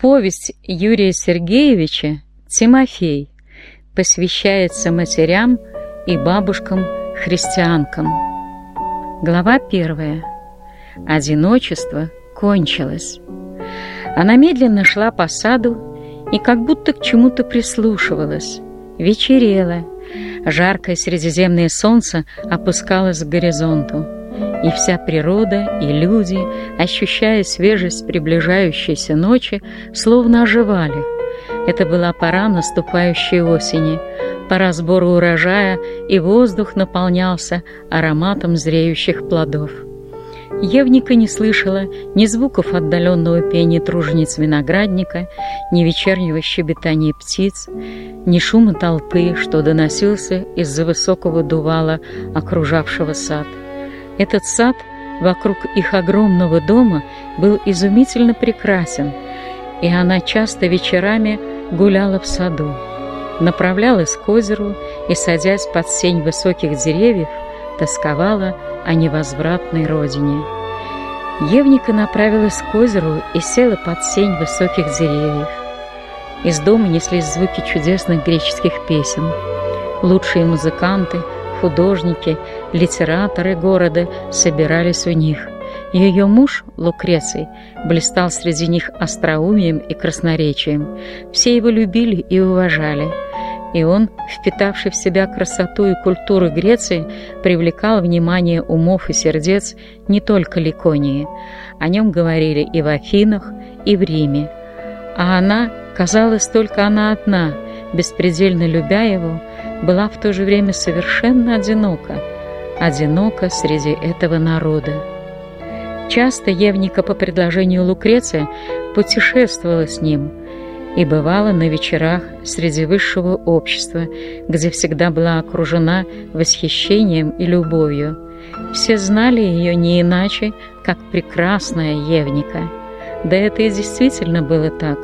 Повесть Юрия Сергеевича «Тимофей» посвящается матерям и бабушкам-христианкам. Глава первая. Одиночество кончилось. Она медленно шла по саду и как будто к чему-то прислушивалась. Вечерело. Жаркое средиземное солнце опускалось к горизонту и вся природа, и люди, ощущая свежесть приближающейся ночи, словно оживали. Это была пора наступающей осени, пора сбора урожая, и воздух наполнялся ароматом зреющих плодов. Евника не слышала ни звуков отдаленного пения тружениц виноградника, ни вечернего щебетания птиц, ни шума толпы, что доносился из-за высокого дувала, окружавшего сад. Этот сад вокруг их огромного дома был изумительно прекрасен, и она часто вечерами гуляла в саду, направлялась к озеру и, садясь под сень высоких деревьев, тосковала о невозвратной родине. Евника направилась к озеру и села под сень высоких деревьев. Из дома неслись звуки чудесных греческих песен. Лучшие музыканты — художники, литераторы города собирались у них. Ее муж, Лукреций, блистал среди них остроумием и красноречием. Все его любили и уважали. И он, впитавший в себя красоту и культуру Греции, привлекал внимание умов и сердец не только Ликонии. О нем говорили и в Афинах, и в Риме. А она, казалось, только она одна, беспредельно любя его, была в то же время совершенно одинока, одинока среди этого народа. Часто Евника по предложению Лукреция путешествовала с ним и бывала на вечерах среди высшего общества, где всегда была окружена восхищением и любовью. Все знали ее не иначе, как прекрасная Евника. Да это и действительно было так.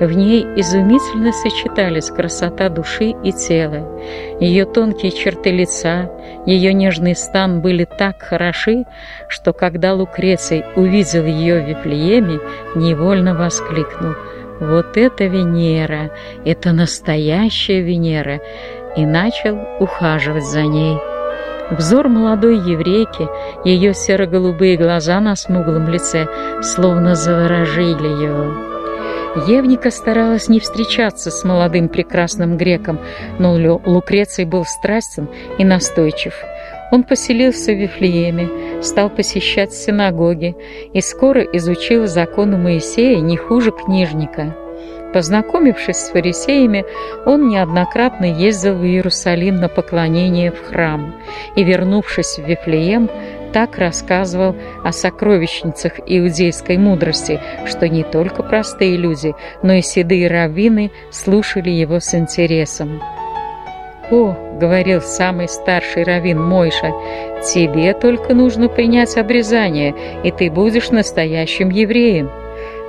В ней изумительно сочетались красота души и тела. Ее тонкие черты лица, ее нежный стан были так хороши, что когда Лукреций увидел ее в Вифлееме, невольно воскликнул «Вот это Венера! Это настоящая Венера!» и начал ухаживать за ней. Взор молодой еврейки, ее серо-голубые глаза на смуглом лице словно заворожили его. Евника старалась не встречаться с молодым прекрасным греком, но Лукреций был страстен и настойчив. Он поселился в Вифлееме, стал посещать синагоги и скоро изучил законы Моисея не хуже книжника. Познакомившись с фарисеями, он неоднократно ездил в Иерусалим на поклонение в храм и, вернувшись в Вифлеем, так рассказывал о сокровищницах иудейской мудрости, что не только простые люди, но и седые раввины слушали его с интересом. «О, — говорил самый старший раввин Мойша, — тебе только нужно принять обрезание, и ты будешь настоящим евреем».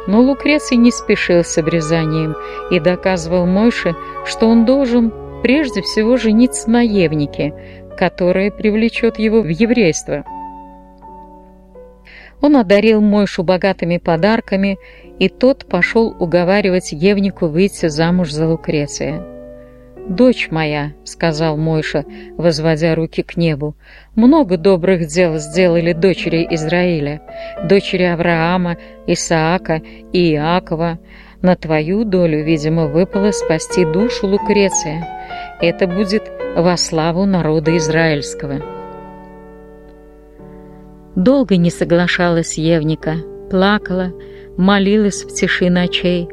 Но Лукреций не спешил с обрезанием и доказывал Мойше, что он должен прежде всего жениться на Евнике, которая привлечет его в еврейство. Он одарил Мойшу богатыми подарками, и тот пошел уговаривать Евнику выйти замуж за Лукреция. «Дочь моя», — сказал Мойша, возводя руки к небу, — «много добрых дел сделали дочери Израиля, дочери Авраама, Исаака и Иакова. На твою долю, видимо, выпало спасти душу Лукреция. Это будет во славу народа израильского». Долго не соглашалась Евника, плакала, молилась в тиши ночей.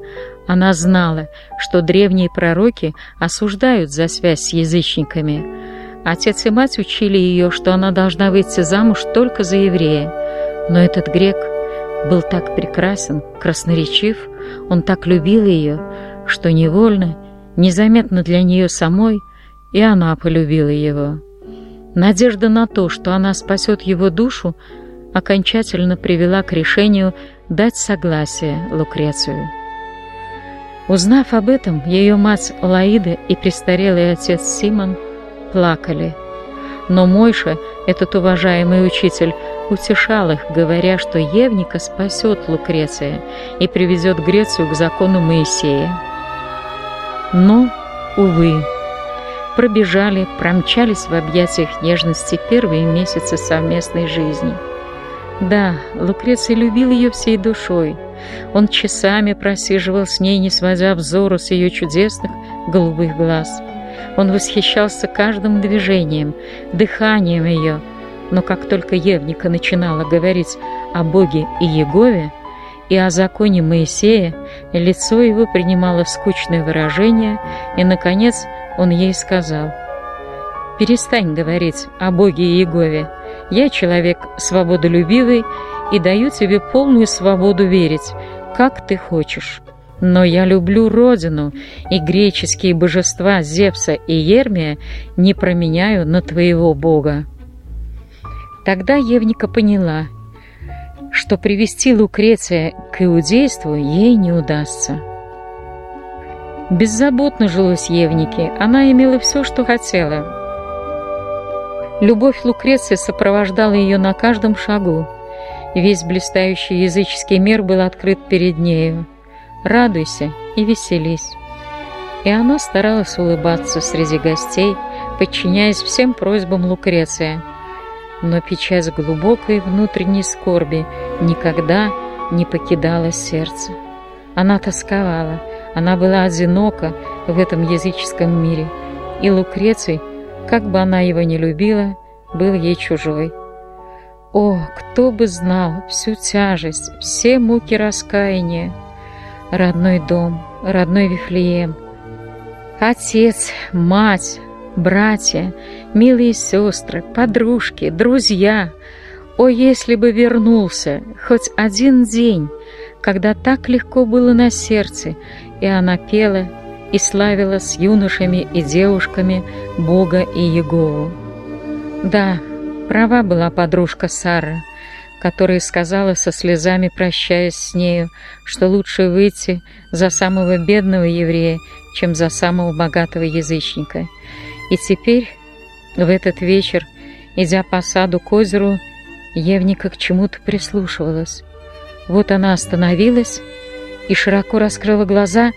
Она знала, что древние пророки осуждают за связь с язычниками. Отец и мать учили ее, что она должна выйти замуж только за еврея. Но этот грек был так прекрасен, красноречив, он так любил ее, что невольно, незаметно для нее самой, и она полюбила его. Надежда на то, что она спасет его душу, окончательно привела к решению дать согласие Лукрецию. Узнав об этом, ее мать Лаида и престарелый отец Симон плакали. Но Мойша, этот уважаемый учитель, утешал их, говоря, что Евника спасет Лукреция и привезет Грецию к закону Моисея. Но, увы, пробежали, промчались в объятиях нежности первые месяцы совместной жизни. Да, Лукреций любил ее всей душой. Он часами просиживал с ней, не сводя взору с ее чудесных голубых глаз. Он восхищался каждым движением, дыханием ее, но как только Евника начинала говорить о Боге и Егове и о законе Моисея, лицо его принимало скучное выражение, и, наконец, он ей сказал, «Перестань говорить о Боге и Егове. Я человек свободолюбивый и даю тебе полную свободу верить, как ты хочешь. Но я люблю Родину, и греческие божества Зевса и Ермия не променяю на твоего Бога». Тогда Евника поняла, что привести Лукреция к иудейству ей не удастся. Беззаботно жилось Евнике, она имела все, что хотела. Любовь Лукреции сопровождала ее на каждом шагу. Весь блистающий языческий мир был открыт перед нею. Радуйся и веселись. И она старалась улыбаться среди гостей, подчиняясь всем просьбам Лукреция. Но печать глубокой внутренней скорби никогда не покидала сердце. Она тосковала, она была одинока в этом языческом мире, и Лукреций, как бы она его ни любила, был ей чужой. О, кто бы знал всю тяжесть, все муки раскаяния! Родной дом, родной Вифлеем, отец, мать, братья, милые сестры, подружки, друзья. О, если бы вернулся хоть один день, когда так легко было на сердце, и она пела и славила с юношами и девушками Бога и Егову. Да, права была подружка Сара, которая сказала со слезами, прощаясь с нею, что лучше выйти за самого бедного еврея, чем за самого богатого язычника. И теперь, в этот вечер, идя по саду к озеру, Евника к чему-то прислушивалась. Вот она остановилась и широко раскрыла глаза,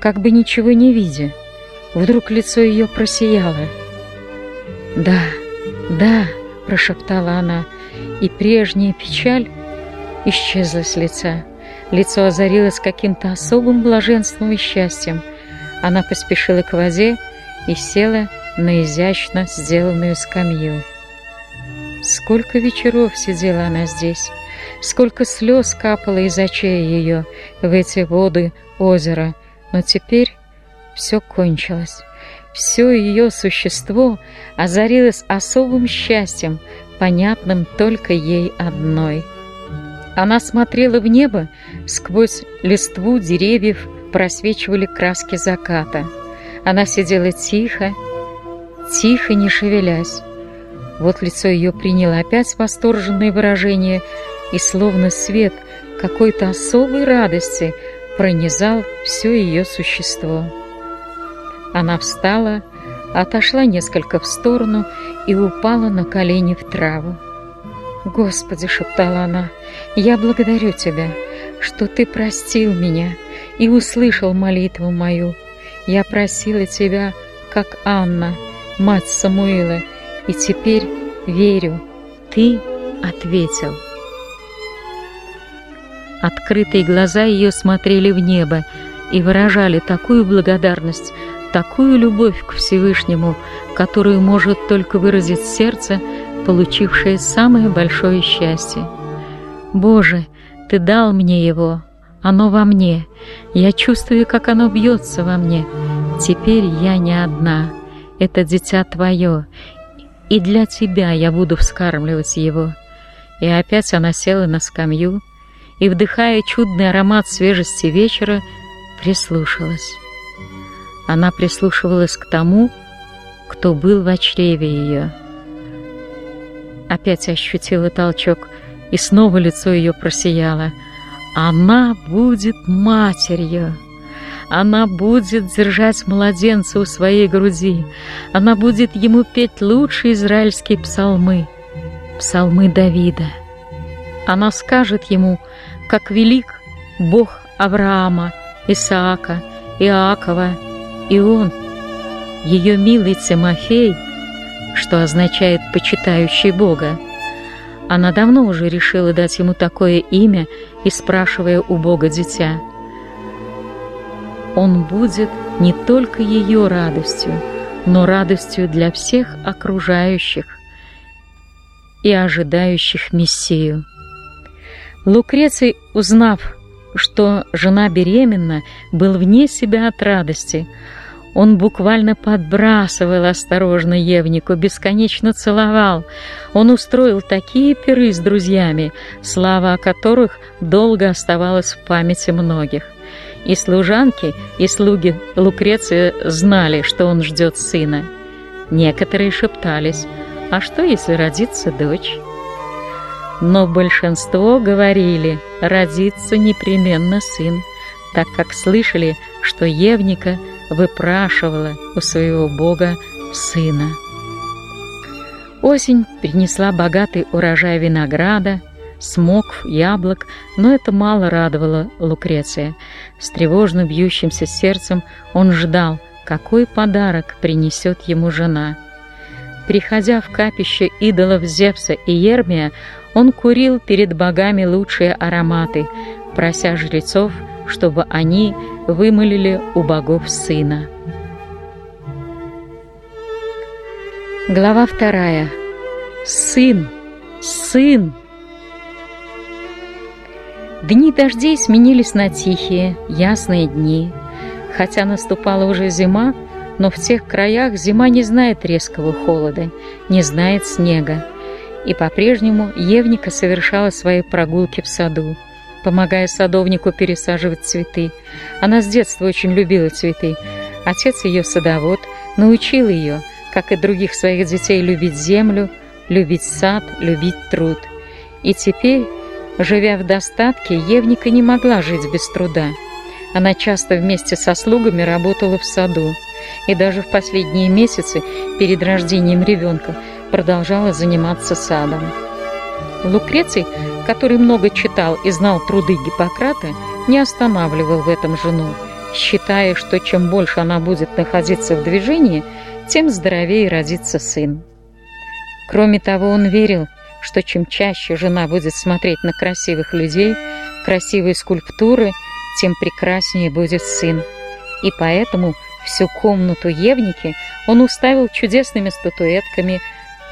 как бы ничего не видя. Вдруг лицо ее просияло. «Да, да», — прошептала она, и прежняя печаль исчезла с лица. Лицо озарилось каким-то особым блаженством и счастьем. Она поспешила к воде и села на изящно сделанную скамью. Сколько вечеров сидела она здесь, сколько слез капало из очей ее в эти воды озера, но теперь все кончилось. Все ее существо озарилось особым счастьем, понятным только ей одной. Она смотрела в небо, сквозь листву деревьев просвечивали краски заката. Она сидела тихо, тихо, не шевелясь. Вот лицо ее приняло опять восторженное выражение, и словно свет какой-то особой радости пронизал все ее существо. Она встала, отошла несколько в сторону и упала на колени в траву. «Господи!» — шептала она, — «я благодарю Тебя, что Ты простил меня и услышал молитву мою. Я просила Тебя, как Анна, мать Самуила, и теперь верю, Ты ответил». Открытые глаза ее смотрели в небо и выражали такую благодарность, такую любовь к Всевышнему, которую может только выразить сердце, получившее самое большое счастье. «Боже, Ты дал мне его, оно во мне, я чувствую, как оно бьется во мне. Теперь я не одна, это дитя Твое, и для Тебя я буду вскармливать его». И опять она села на скамью, и, вдыхая чудный аромат свежести вечера, прислушалась. Она прислушивалась к тому, кто был в чреве ее. Опять ощутила толчок, и снова лицо ее просияло. Она будет матерью. Она будет держать младенца у своей груди. Она будет ему петь лучшие израильские псалмы, псалмы Давида. Она скажет ему, как велик Бог Авраама, Исаака, Иакова, и он, ее милый Тимофей, что означает «почитающий Бога». Она давно уже решила дать ему такое имя и спрашивая у Бога дитя. Он будет не только ее радостью, но радостью для всех окружающих и ожидающих Мессию. Лукреций, узнав, что жена беременна, был вне себя от радости. Он буквально подбрасывал осторожно Евнику, бесконечно целовал. Он устроил такие пиры с друзьями, слава о которых долго оставалась в памяти многих. И служанки, и слуги Лукреция знали, что он ждет сына. Некоторые шептались, а что, если родится дочь? Но большинство говорили, родится непременно сын, так как слышали, что Евника выпрашивала у своего бога сына. Осень принесла богатый урожай винограда, смокв, яблок, но это мало радовало Лукреция. С тревожно бьющимся сердцем он ждал, какой подарок принесет ему жена. Приходя в капище идолов Зевса и Ермия, он курил перед богами лучшие ароматы, прося жрецов, чтобы они вымолили у богов сына. Глава вторая. Сын! Сын! Дни дождей сменились на тихие, ясные дни. Хотя наступала уже зима, но в тех краях зима не знает резкого холода, не знает снега и по-прежнему Евника совершала свои прогулки в саду, помогая садовнику пересаживать цветы. Она с детства очень любила цветы. Отец ее садовод научил ее, как и других своих детей, любить землю, любить сад, любить труд. И теперь, живя в достатке, Евника не могла жить без труда. Она часто вместе со слугами работала в саду, и даже в последние месяцы перед рождением ребенка продолжала заниматься садом. Лукреций, который много читал и знал труды Гиппократа, не останавливал в этом жену, считая, что чем больше она будет находиться в движении, тем здоровее родится сын. Кроме того, он верил, что чем чаще жена будет смотреть на красивых людей, красивые скульптуры, тем прекраснее будет сын. И поэтому всю комнату Евники он уставил чудесными статуэтками,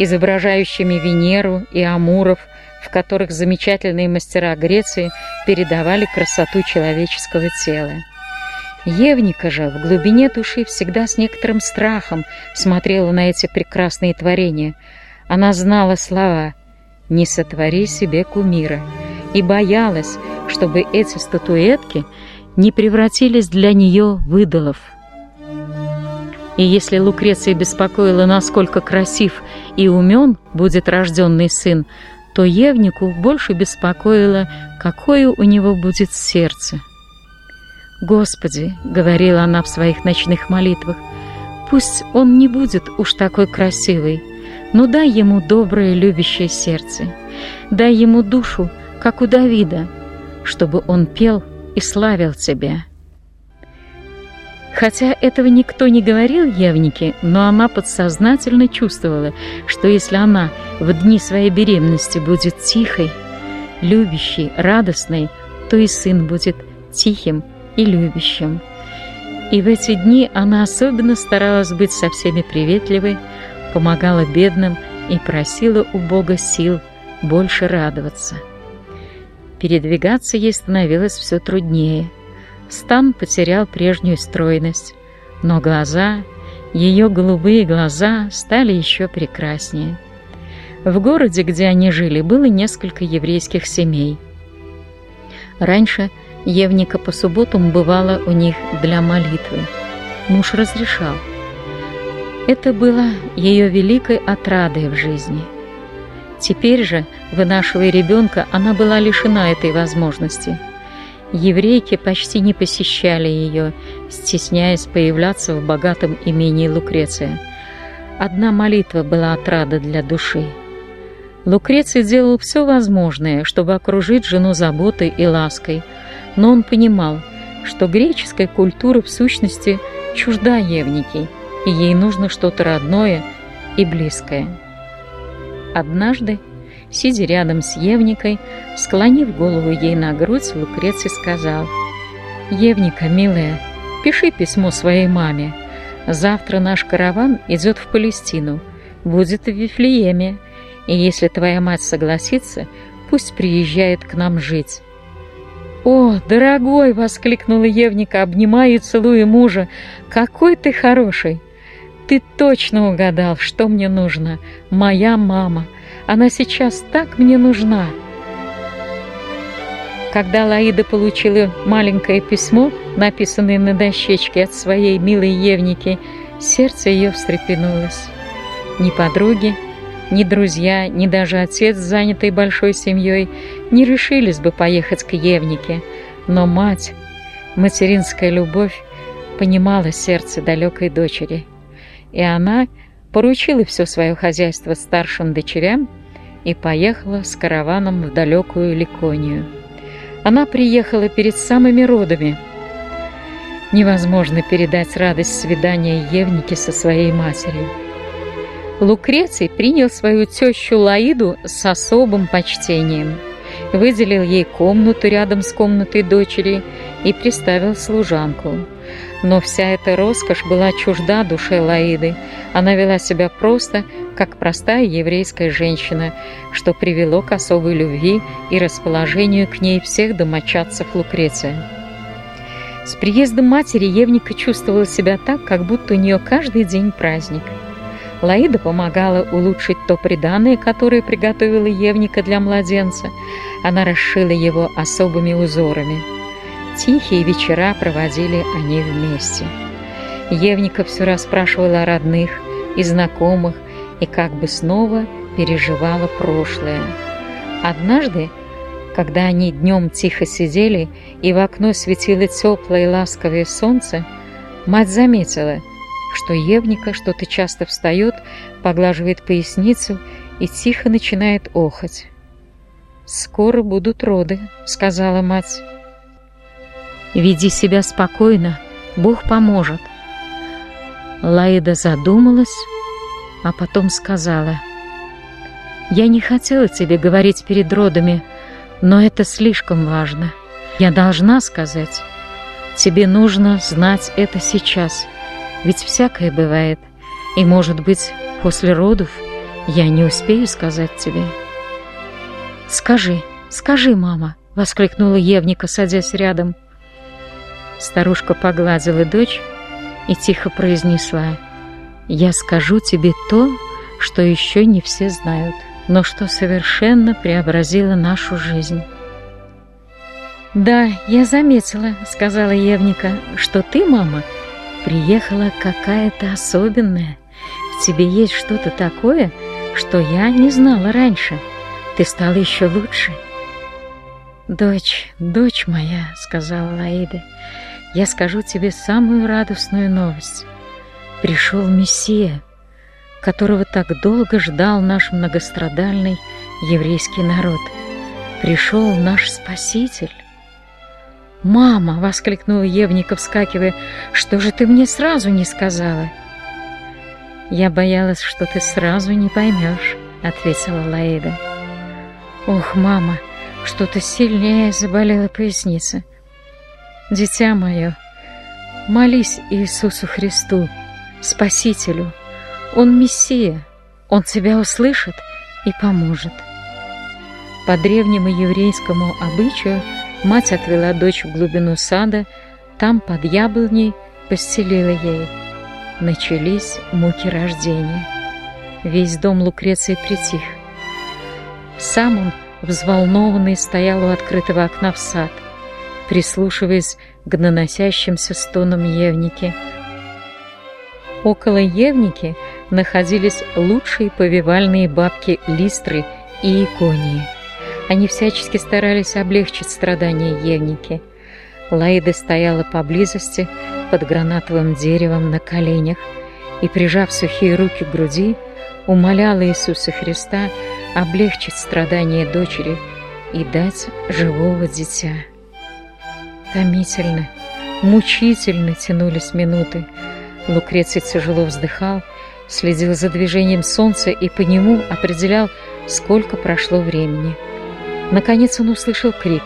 изображающими Венеру и Амуров, в которых замечательные мастера Греции передавали красоту человеческого тела. Евника же в глубине души всегда с некоторым страхом смотрела на эти прекрасные творения. Она знала слова «Не сотвори себе кумира» и боялась, чтобы эти статуэтки не превратились для нее в идолов. И если Лукреция беспокоила, насколько красив и умен будет рожденный сын, то Евнику больше беспокоило, какое у него будет сердце. «Господи», — говорила она в своих ночных молитвах, «пусть он не будет уж такой красивый, но дай ему доброе любящее сердце, дай ему душу, как у Давида, чтобы он пел и славил Тебя». Хотя этого никто не говорил Евнике, но она подсознательно чувствовала, что если она в дни своей беременности будет тихой, любящей, радостной, то и сын будет тихим и любящим. И в эти дни она особенно старалась быть со всеми приветливой, помогала бедным и просила у Бога сил больше радоваться. Передвигаться ей становилось все труднее – Стан потерял прежнюю стройность, но глаза, ее голубые глаза стали еще прекраснее. В городе, где они жили, было несколько еврейских семей. Раньше Евника по субботам бывала у них для молитвы. Муж разрешал. Это было ее великой отрадой в жизни. Теперь же, вынашивая ребенка, она была лишена этой возможности – Еврейки почти не посещали ее, стесняясь появляться в богатом имении Лукреция. Одна молитва была отрада для души. Лукреций делал все возможное, чтобы окружить жену заботой и лаской, но он понимал, что греческая культура в сущности чужда Евнике, и ей нужно что-то родное и близкое. Однажды, сидя рядом с Евникой, склонив голову ей на грудь, Лукреций сказал, «Евника, милая, пиши письмо своей маме. Завтра наш караван идет в Палестину, будет в Вифлееме, и если твоя мать согласится, пусть приезжает к нам жить». «О, дорогой!» — воскликнула Евника, обнимая и целуя мужа. «Какой ты хороший! Ты точно угадал, что мне нужно. Моя мама. Она сейчас так мне нужна!» Когда Лаида получила маленькое письмо, написанное на дощечке от своей милой Евники, сердце ее встрепенулось. Ни подруги, ни друзья, ни даже отец, занятый большой семьей, не решились бы поехать к Евнике, но мать, материнская любовь, понимала сердце далекой дочери, и она поручила все свое хозяйство старшим дочерям и поехала с караваном в далекую Ликонию. Она приехала перед самыми родами. Невозможно передать радость свидания Евники со своей матерью. Лукреций принял свою тещу Лаиду с особым почтением, выделил ей комнату рядом с комнатой дочери и приставил служанку. Но вся эта роскошь была чужда душе Лаиды. Она вела себя просто, как простая еврейская женщина, что привело к особой любви и расположению к ней всех домочадцев Лукреция. С приездом матери Евника чувствовала себя так, как будто у нее каждый день праздник – Лаида помогала улучшить то приданное, которое приготовила Евника для младенца. Она расшила его особыми узорами. Тихие вечера проводили они вместе. Евника все расспрашивала о родных и знакомых и как бы снова переживала прошлое. Однажды, когда они днем тихо сидели и в окно светило теплое и ласковое солнце, мать заметила – что Евника что-то часто встает, поглаживает поясницу и тихо начинает охать. «Скоро будут роды», — сказала мать. «Веди себя спокойно, Бог поможет». Лаида задумалась, а потом сказала, «Я не хотела тебе говорить перед родами, но это слишком важно. Я должна сказать. Тебе нужно знать это сейчас». Ведь всякое бывает, и, может быть, после родов я не успею сказать тебе. «Скажи, скажи, мама!» — воскликнула Евника, садясь рядом. Старушка погладила дочь и тихо произнесла, «Я скажу тебе то, что еще не все знают, но что совершенно преобразило нашу жизнь». «Да, я заметила», — сказала Евника, — «что ты, мама, — приехала какая-то особенная. В тебе есть что-то такое, что я не знала раньше. Ты стала еще лучше. «Дочь, дочь моя», — сказала Лаида, — «я скажу тебе самую радостную новость. Пришел Мессия, которого так долго ждал наш многострадальный еврейский народ. Пришел наш Спаситель». «Мама!» — воскликнула Евника, вскакивая. «Что же ты мне сразу не сказала?» «Я боялась, что ты сразу не поймешь», — ответила Лаида. «Ох, мама, что-то сильнее заболела поясница. Дитя мое, молись Иисусу Христу, Спасителю. Он Мессия, Он тебя услышит и поможет». По древнему еврейскому обычаю Мать отвела дочь в глубину сада, там под яблоней постелила ей. Начались муки рождения. Весь дом Лукреции притих. Сам он, взволнованный, стоял у открытого окна в сад, прислушиваясь к наносящимся стонам Евники. Около Евники находились лучшие повивальные бабки Листры и Иконии – они всячески старались облегчить страдания Евники. Лаида стояла поблизости под гранатовым деревом на коленях и, прижав сухие руки к груди, умоляла Иисуса Христа, облегчить страдания дочери и дать живого дитя. Томительно, мучительно тянулись минуты. Лукреций тяжело вздыхал, следил за движением солнца и по нему определял, сколько прошло времени. Наконец он услышал крик.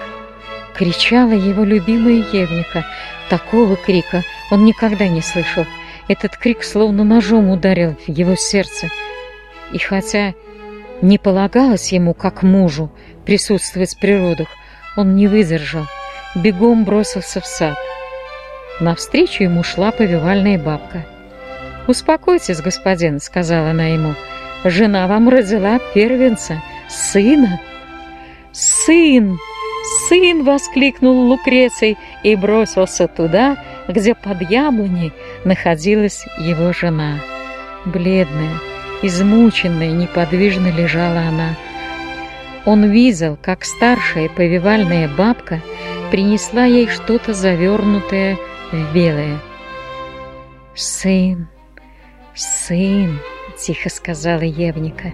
Кричала его любимая Евника. Такого крика он никогда не слышал. Этот крик словно ножом ударил в его сердце. И хотя не полагалось ему, как мужу, присутствовать в природах, он не выдержал, бегом бросился в сад. Навстречу ему шла повивальная бабка. «Успокойтесь, господин», — сказала она ему, — «жена вам родила первенца, сына». «Сын! Сын!» — воскликнул Лукреций и бросился туда, где под яблоней находилась его жена. Бледная, измученная, неподвижно лежала она. Он видел, как старшая повивальная бабка принесла ей что-то завернутое в белое. «Сын, сын!» — тихо сказала Евника,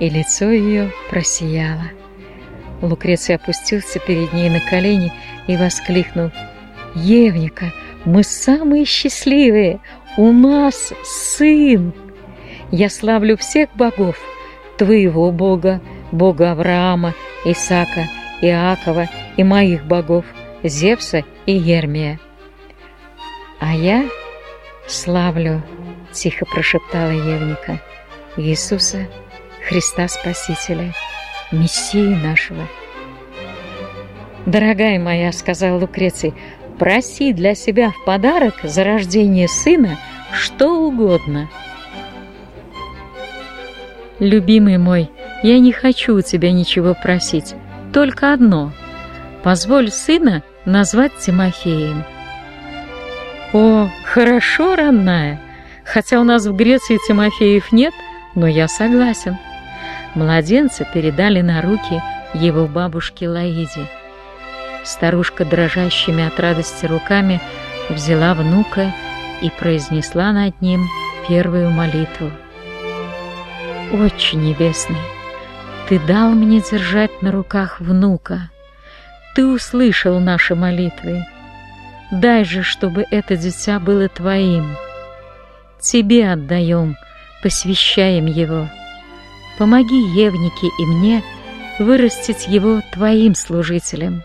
и лицо ее просияло. Лукреций опустился перед ней на колени и воскликнул. «Евника, мы самые счастливые! У нас сын! Я славлю всех богов, твоего бога, бога Авраама, Исака, Иакова и моих богов, Зевса и Ермия. А я славлю, тихо прошептала Евника, Иисуса, Христа Спасителя, Мессии нашего. «Дорогая моя», — сказал Лукреций, — «проси для себя в подарок за рождение сына что угодно». «Любимый мой, я не хочу у тебя ничего просить, только одно. Позволь сына назвать Тимофеем». «О, хорошо, родная, хотя у нас в Греции Тимофеев нет, но я согласен». Младенца передали на руки его бабушке Лаиде. Старушка дрожащими от радости руками взяла внука и произнесла над ним первую молитву. «Отче Небесный, Ты дал мне держать на руках внука. Ты услышал наши молитвы. Дай же, чтобы это дитя было Твоим. Тебе отдаем, посвящаем его». Помоги Евнике и мне вырастить его твоим служителем.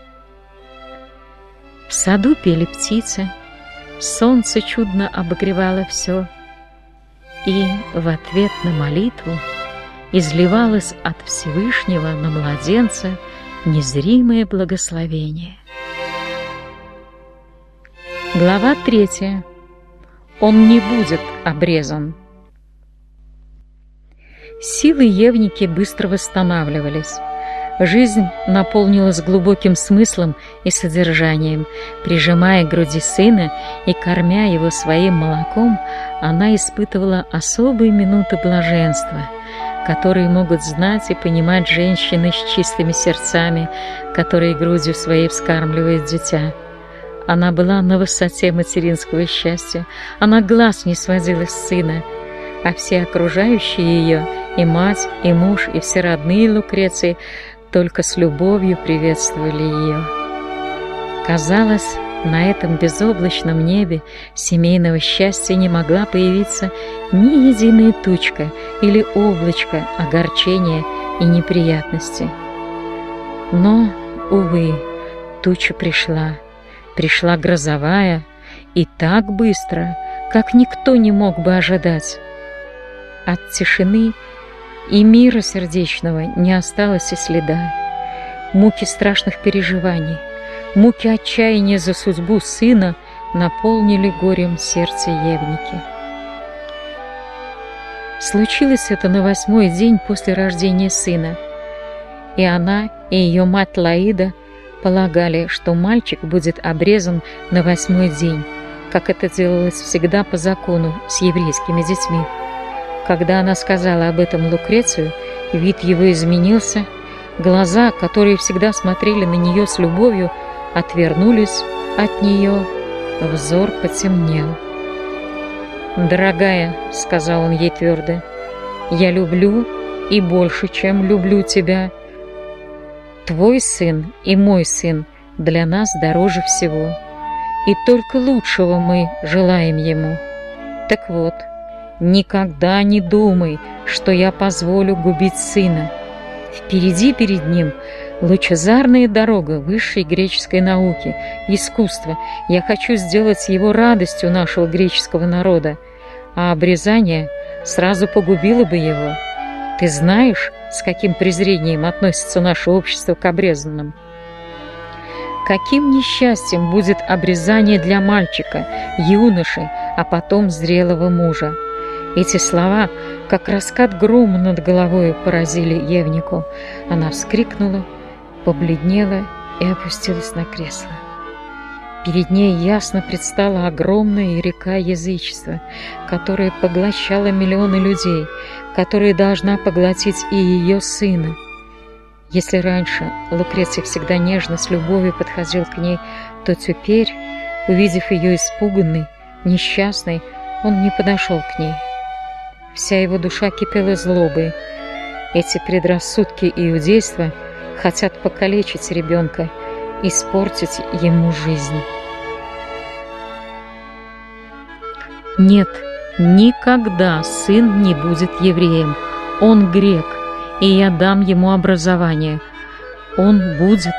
В саду пели птицы, солнце чудно обогревало все, и в ответ на молитву изливалось от Всевышнего на младенца незримое благословение. Глава третья. Он не будет обрезан. Силы Евники быстро восстанавливались. Жизнь наполнилась глубоким смыслом и содержанием. Прижимая к груди сына и кормя его своим молоком, она испытывала особые минуты блаженства, которые могут знать и понимать женщины с чистыми сердцами, которые грудью своей вскармливают дитя. Она была на высоте материнского счастья, она глаз не сводила с сына, а все окружающие ее — и мать, и муж, и все родные Лукреции только с любовью приветствовали ее. Казалось, на этом безоблачном небе семейного счастья не могла появиться ни единая тучка или облачко огорчения и неприятности. Но, увы, туча пришла, пришла грозовая, и так быстро, как никто не мог бы ожидать. От тишины и мира сердечного не осталось и следа. Муки страшных переживаний, муки отчаяния за судьбу сына наполнили горем сердце Евники. Случилось это на восьмой день после рождения сына, и она и ее мать Лаида полагали, что мальчик будет обрезан на восьмой день, как это делалось всегда по закону с еврейскими детьми. Когда она сказала об этом Лукрецию, вид его изменился, глаза, которые всегда смотрели на нее с любовью, отвернулись от нее, взор потемнел. «Дорогая», — сказал он ей твердо, — «я люблю и больше, чем люблю тебя. Твой сын и мой сын для нас дороже всего, и только лучшего мы желаем ему. Так вот, никогда не думай, что я позволю губить сына. Впереди перед ним лучезарная дорога высшей греческой науки, искусства. Я хочу сделать его радостью нашего греческого народа, а обрезание сразу погубило бы его. Ты знаешь, с каким презрением относится наше общество к обрезанным? Каким несчастьем будет обрезание для мальчика, юноши, а потом зрелого мужа? Эти слова, как раскат грома над головой, поразили Евнику. Она вскрикнула, побледнела и опустилась на кресло. Перед ней ясно предстала огромная река язычества, которая поглощала миллионы людей, которая должна поглотить и ее сына. Если раньше Лукреций всегда нежно с любовью подходил к ней, то теперь, увидев ее испуганной, несчастной, он не подошел к ней. Вся его душа кипела злобой. Эти предрассудки иудейства хотят покалечить ребенка, испортить ему жизнь. Нет, никогда сын не будет евреем. Он грек, и я дам ему образование. Он будет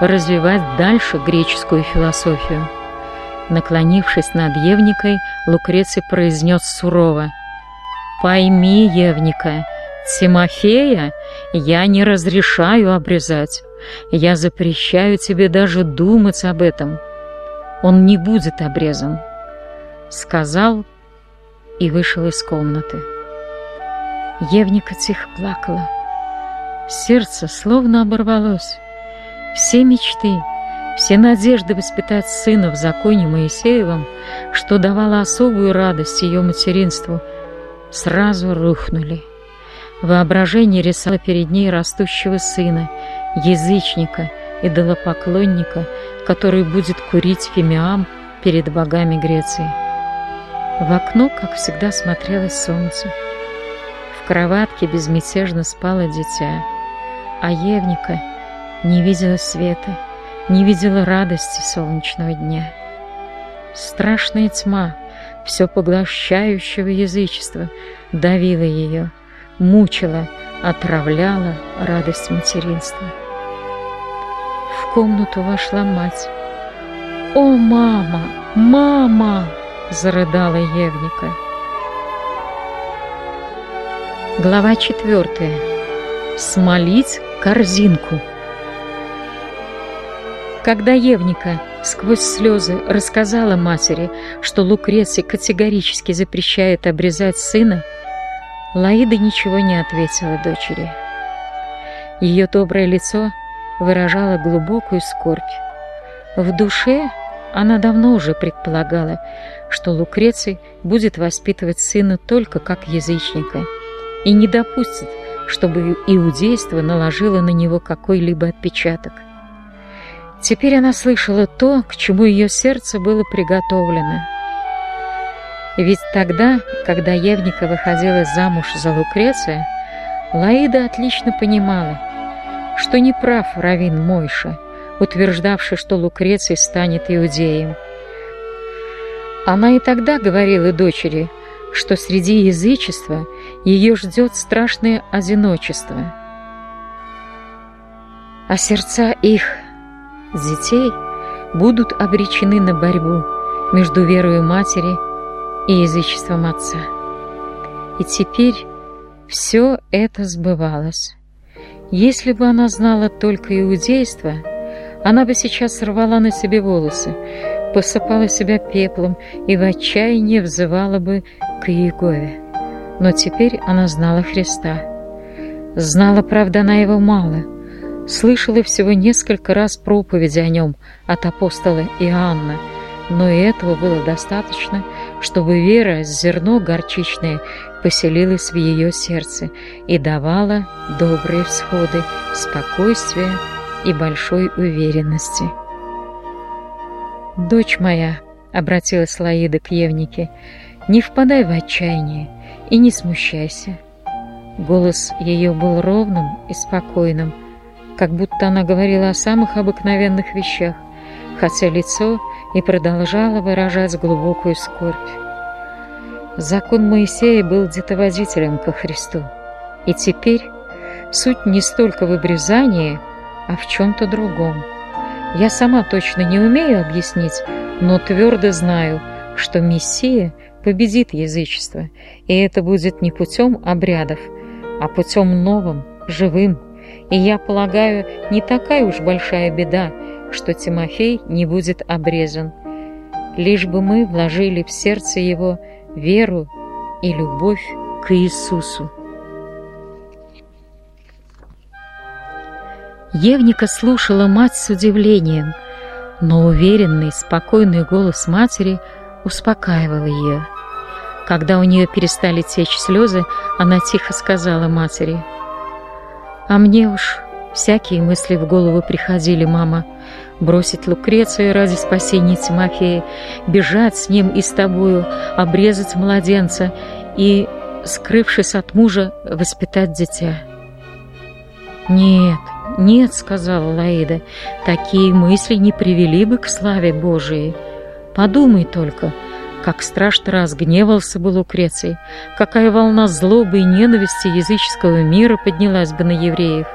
развивать дальше греческую философию. Наклонившись над Евникой, Лукреций произнес сурово. «Пойми, Евника, Тимофея я не разрешаю обрезать. Я запрещаю тебе даже думать об этом. Он не будет обрезан сказал и вышел из комнаты. Евника тихо плакала. Сердце словно оборвалось. Все мечты, все надежды воспитать сына в законе Моисеевом, что давало особую радость ее материнству, сразу рухнули. Воображение рисовало перед ней растущего сына, язычника, идолопоклонника, который будет курить фимиам перед богами Греции. В окно, как всегда, смотрелось солнце. В кроватке безмятежно спало дитя, а Евника не видела света, не видела радости солнечного дня. Страшная тьма, все поглощающего язычества, давила ее, мучила, отравляла радость материнства. В комнату вошла мать. «О, мама! Мама!» зарыдала Евника. Глава четвертая. Смолить корзинку. Когда Евника сквозь слезы рассказала матери, что Лукреций категорически запрещает обрезать сына, Лаида ничего не ответила дочери. Ее доброе лицо выражало глубокую скорбь. В душе она давно уже предполагала, что Лукреций будет воспитывать сына только как язычника и не допустит, чтобы иудейство наложило на него какой-либо отпечаток. Теперь она слышала то, к чему ее сердце было приготовлено. Ведь тогда, когда Евника выходила замуж за Лукреция, Лаида отлично понимала, что не прав Равин Мойша, утверждавший, что Лукреций станет иудеем. Она и тогда говорила дочери, что среди язычества ее ждет страшное одиночество. А сердца их, детей, будут обречены на борьбу между верою матери и язычеством отца. И теперь все это сбывалось. Если бы она знала только иудейство, она бы сейчас сорвала на себе волосы, посыпала себя пеплом и в отчаянии взывала бы к Иегове. Но теперь она знала Христа. Знала, правда, она его мало. Слышала всего несколько раз проповеди о нем от апостола Иоанна, но и этого было достаточно, чтобы вера, зерно горчичное, поселилась в ее сердце и давала добрые всходы, спокойствие и большой уверенности. «Дочь моя», — обратилась Лаида к Евнике, — «не впадай в отчаяние и не смущайся. Голос ее был ровным и спокойным, как будто она говорила о самых обыкновенных вещах, хотя лицо и продолжало выражать глубокую скорбь. Закон Моисея был детоводителем ко Христу, и теперь суть не столько в обрезании, а в чем-то другом. Я сама точно не умею объяснить, но твердо знаю, что Мессия победит язычество, и это будет не путем обрядов, а путем новым, живым. И я полагаю, не такая уж большая беда, что Тимофей не будет обрезан. Лишь бы мы вложили в сердце его веру и любовь к Иисусу. Евника слушала мать с удивлением, но уверенный, спокойный голос матери успокаивал ее. Когда у нее перестали течь слезы, она тихо сказала матери, «А мне уж всякие мысли в голову приходили, мама, бросить Лукрецию ради спасения Тимофея, бежать с ним и с тобою, обрезать младенца и, скрывшись от мужа, воспитать дитя». «Нет, «Нет», — сказала Лаида, — «такие мысли не привели бы к славе Божией. Подумай только, как страшно разгневался бы Лукреций, какая волна злобы и ненависти языческого мира поднялась бы на евреев.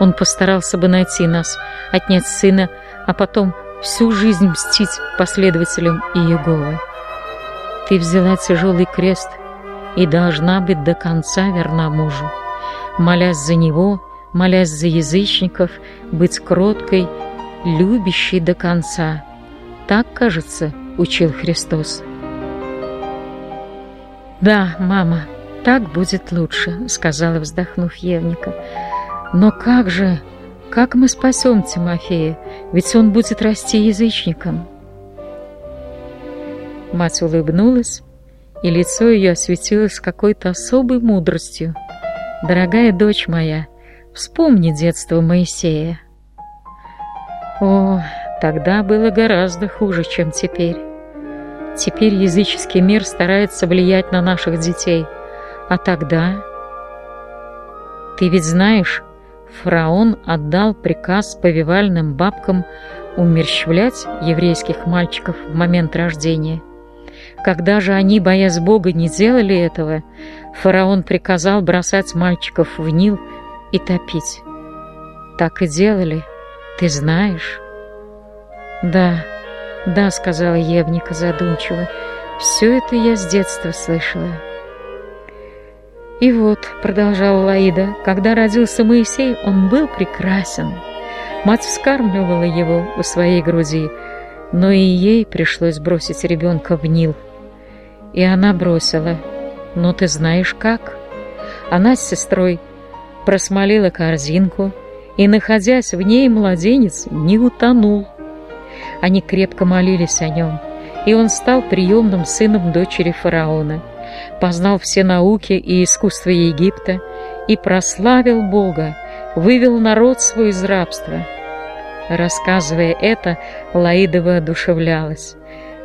Он постарался бы найти нас, отнять сына, а потом всю жизнь мстить последователям Иеговы. Ты взяла тяжелый крест и должна быть до конца верна мужу. Молясь за него, молясь за язычников, быть кроткой, любящей до конца. Так, кажется, учил Христос. «Да, мама, так будет лучше», — сказала, вздохнув Евника. «Но как же, как мы спасем Тимофея? Ведь он будет расти язычником». Мать улыбнулась, и лицо ее осветилось какой-то особой мудростью. «Дорогая дочь моя, Вспомни детство Моисея. О, тогда было гораздо хуже, чем теперь. Теперь языческий мир старается влиять на наших детей. А тогда... Ты ведь знаешь, фараон отдал приказ повивальным бабкам умерщвлять еврейских мальчиков в момент рождения. Когда же они, боясь Бога, не делали этого, фараон приказал бросать мальчиков в Нил и топить. Так и делали, ты знаешь. Да, да, сказала Евника задумчиво, все это я с детства слышала. И вот, продолжала Лаида, когда родился Моисей, он был прекрасен. Мать вскармливала его у своей груди, но и ей пришлось бросить ребенка в Нил. И она бросила. Но ты знаешь как? Она с сестрой просмолила корзинку, и, находясь в ней, младенец не утонул. Они крепко молились о нем, и он стал приемным сыном дочери фараона, познал все науки и искусства Египта и прославил Бога, вывел народ свой из рабства. Рассказывая это, Лаида воодушевлялась.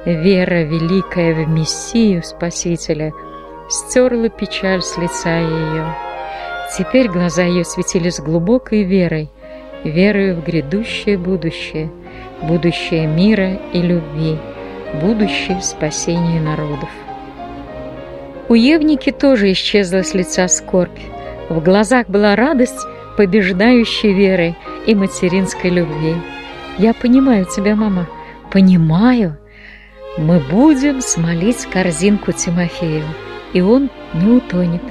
Вера великая в Мессию Спасителя стерла печаль с лица ее. Теперь глаза ее светились глубокой верой, верою в грядущее будущее, будущее мира и любви, будущее спасения народов. У Евники тоже исчезла с лица скорбь. В глазах была радость, побеждающей верой и материнской любви. «Я понимаю тебя, мама, понимаю. Мы будем смолить корзинку Тимофею, и он не утонет».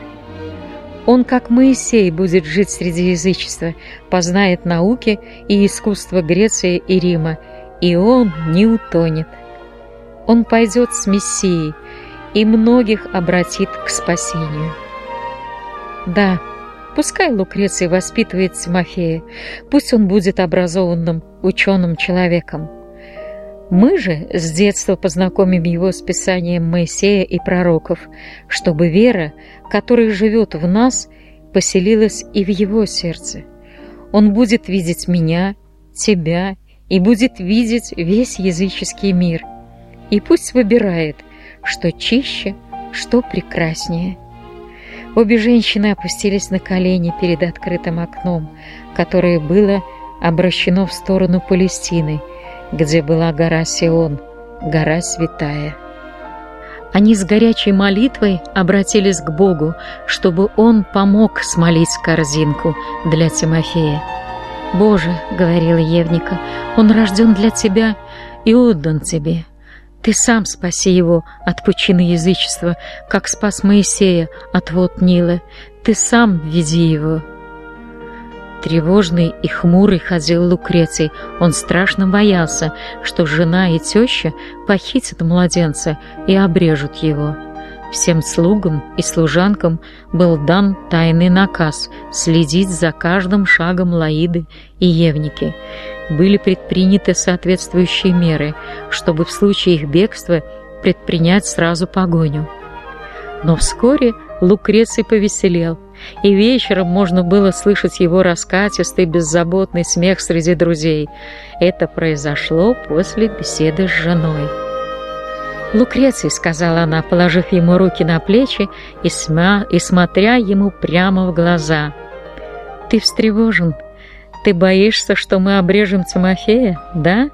Он, как Моисей, будет жить среди язычества, познает науки и искусство Греции и Рима, и он не утонет. Он пойдет с Мессией и многих обратит к спасению. Да, пускай Лукреций воспитывает Тимофея, пусть он будет образованным ученым человеком. Мы же с детства познакомим его с писанием Моисея и пророков, чтобы вера, которая живет в нас, поселилась и в его сердце. Он будет видеть меня, тебя и будет видеть весь языческий мир. И пусть выбирает, что чище, что прекраснее. Обе женщины опустились на колени перед открытым окном, которое было обращено в сторону Палестины, где была гора Сион, гора святая. Они с горячей молитвой обратились к Богу, чтобы Он помог смолить корзинку для Тимофея. «Боже», — говорила Евника, — «он рожден для тебя и отдан тебе. Ты сам спаси его от пучины язычества, как спас Моисея от вод Нила. Ты сам веди его». Тревожный и хмурый ходил Лукреций. Он страшно боялся, что жена и теща похитят младенца и обрежут его. Всем слугам и служанкам был дан тайный наказ следить за каждым шагом Лаиды и Евники. Были предприняты соответствующие меры, чтобы в случае их бегства предпринять сразу погоню. Но вскоре Лукреций повеселел, и вечером можно было слышать его раскатистый беззаботный смех среди друзей. Это произошло после беседы с женой. «Лукреций», — сказала она, положив ему руки на плечи и, смя... и смотря ему прямо в глаза. «Ты встревожен? Ты боишься, что мы обрежем Тимофея, да?»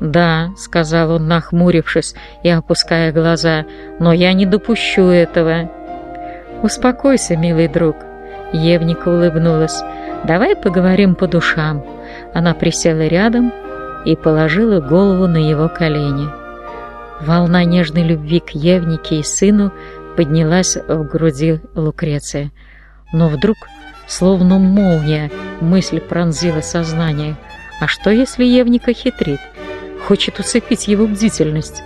«Да», — сказал он, нахмурившись и опуская глаза, — «но я не допущу этого». «Успокойся, милый друг», — Евника улыбнулась. «Давай поговорим по душам». Она присела рядом и положила голову на его колени. Волна нежной любви к Евнике и сыну поднялась в груди Лукреция. Но вдруг, словно молния, мысль пронзила сознание. А что, если Евника хитрит? Хочет усыпить его бдительность?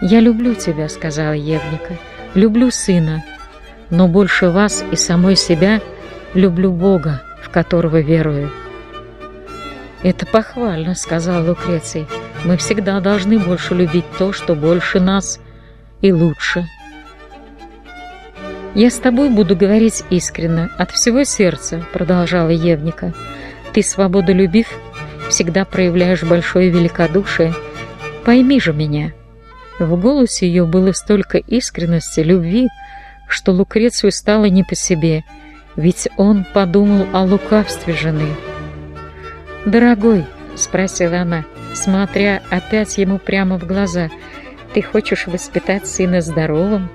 «Я люблю тебя», — сказала Евника. «Люблю сына, но больше вас и самой себя люблю Бога, в которого верую». «Это похвально», — сказал Лукреций. «Мы всегда должны больше любить то, что больше нас и лучше». «Я с тобой буду говорить искренне, от всего сердца», — продолжала Евника. «Ты, свободолюбив, всегда проявляешь большое великодушие. Пойми же меня». В голосе ее было столько искренности, любви, что Лукрецию стало не по себе, ведь он подумал о лукавстве жены. «Дорогой», — спросила она, смотря опять ему прямо в глаза, «ты хочешь воспитать сына здоровым,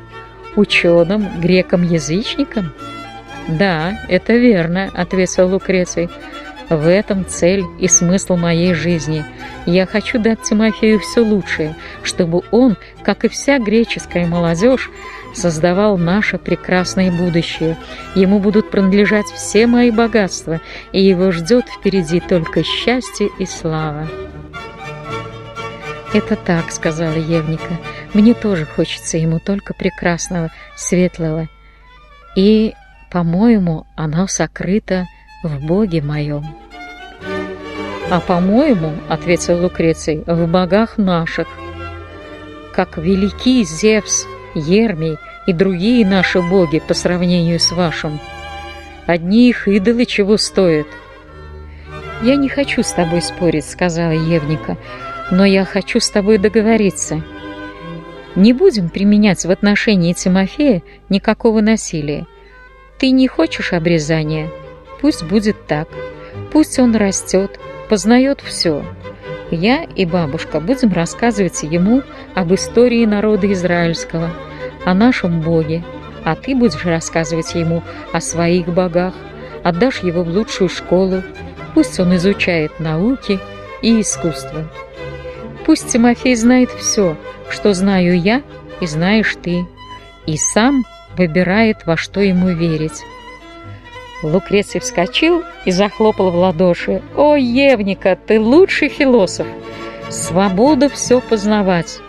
ученым, греком-язычником?» «Да, это верно», — ответил Лукреций. «В этом цель и смысл моей жизни. Я хочу дать Тимофею все лучшее, чтобы он, как и вся греческая молодежь, создавал наше прекрасное будущее. Ему будут принадлежать все мои богатства, и его ждет впереди только счастье и слава. «Это так», — сказала Евника. «Мне тоже хочется ему только прекрасного, светлого. И, по-моему, оно сокрыто в Боге моем». «А, по-моему, — ответил Лукреций, — в богах наших. Как великий Зевс Ермий и другие наши боги по сравнению с вашим. Одни их идолы чего стоят. «Я не хочу с тобой спорить», — сказала Евника, «но я хочу с тобой договориться. Не будем применять в отношении Тимофея никакого насилия. Ты не хочешь обрезания? Пусть будет так. Пусть он растет, познает все. Я и бабушка будем рассказывать ему об истории народа израильского, о нашем Боге, а ты будешь рассказывать ему о своих богах, отдашь его в лучшую школу, пусть он изучает науки и искусство. Пусть Тимофей знает все, что знаю я и знаешь ты, и сам выбирает, во что ему верить. Лукреций вскочил и захлопал в ладоши. «О, Евника, ты лучший философ! Свобода все познавать!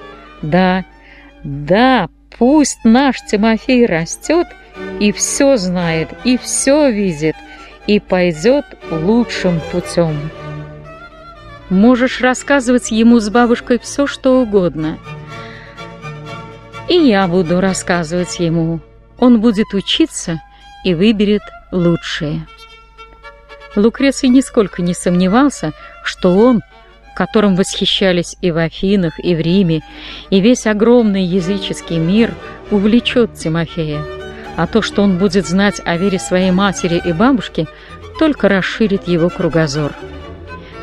Да, да, пусть наш Тимофей растет и все знает, и все видит, и пойдет лучшим путем. Можешь рассказывать ему с бабушкой все, что угодно. И я буду рассказывать ему. Он будет учиться и выберет лучшее. Лукреций нисколько не сомневался, что он, которым восхищались и в Афинах, и в Риме, и весь огромный языческий мир увлечет Тимофея. а то, что он будет знать о вере своей матери и бабушки, только расширит его кругозор.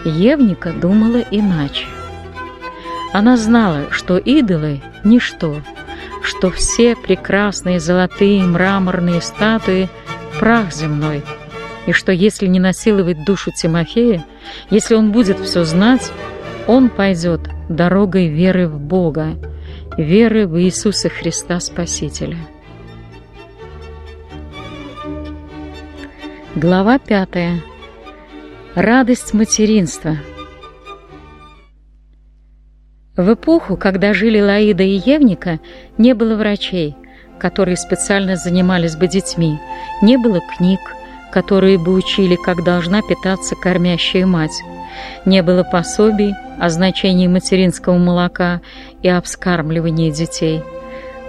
Евника думала иначе. Она знала, что идолы – ничто, что все прекрасные золотые мраморные статуи – прах земной, и что если не насиловать душу Тимофея, если он будет все знать, он пойдет дорогой веры в Бога, веры в Иисуса Христа Спасителя. Глава пятая. Радость материнства. В эпоху, когда жили Лаида и Евника, не было врачей, которые специально занимались бы детьми, не было книг, которые бы учили, как должна питаться кормящая мать. Не было пособий о значении материнского молока и об вскармливании детей.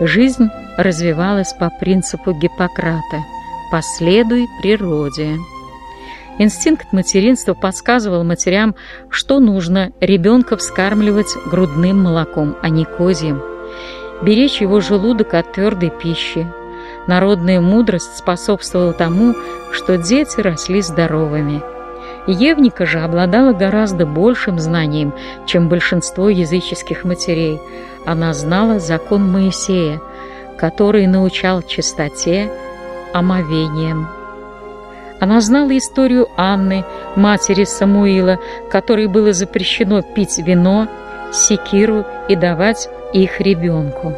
Жизнь развивалась по принципу Гиппократа «последуй природе». Инстинкт материнства подсказывал матерям, что нужно ребенка вскармливать грудным молоком, а не козьим. Беречь его желудок от твердой пищи, Народная мудрость способствовала тому, что дети росли здоровыми. Евника же обладала гораздо большим знанием, чем большинство языческих матерей. Она знала закон Моисея, который научал чистоте, омовением. Она знала историю Анны, матери Самуила, которой было запрещено пить вино, секиру и давать их ребенку.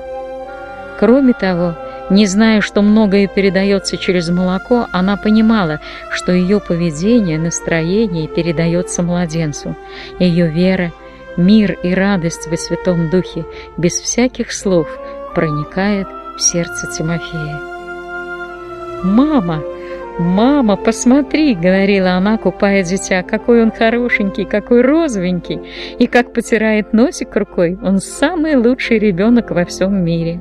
Кроме того, не зная, что многое передается через молоко, она понимала, что ее поведение, настроение передается младенцу. Ее вера, мир и радость во Святом Духе без всяких слов проникает в сердце Тимофея. «Мама! Мама, посмотри!» — говорила она, купая дитя. «Какой он хорошенький, какой розовенький! И как потирает носик рукой! Он самый лучший ребенок во всем мире!»